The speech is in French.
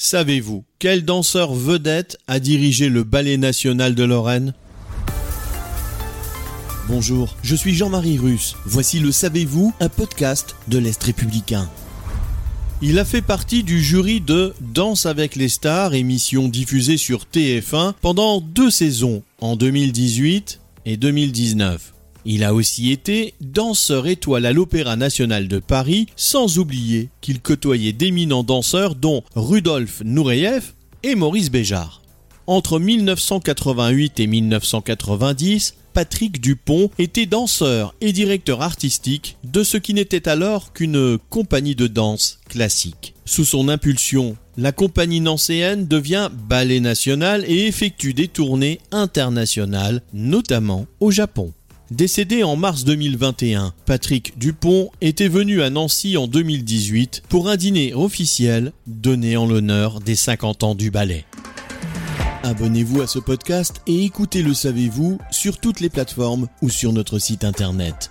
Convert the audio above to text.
Savez-vous quel danseur vedette a dirigé le Ballet national de Lorraine? Bonjour, je suis Jean-Marie Russe. Voici le Savez-vous, un podcast de l'Est républicain. Il a fait partie du jury de Danse avec les stars, émission diffusée sur TF1 pendant deux saisons, en 2018 et 2019. Il a aussi été danseur étoile à l'Opéra national de Paris, sans oublier qu'il côtoyait d'éminents danseurs dont Rudolf Nureyev et Maurice Béjart. Entre 1988 et 1990, Patrick Dupont était danseur et directeur artistique de ce qui n'était alors qu'une compagnie de danse classique. Sous son impulsion, la compagnie nancéenne devient ballet national et effectue des tournées internationales, notamment au Japon. Décédé en mars 2021, Patrick Dupont était venu à Nancy en 2018 pour un dîner officiel donné en l'honneur des 50 ans du ballet. Abonnez-vous à ce podcast et écoutez Le Savez-vous sur toutes les plateformes ou sur notre site internet.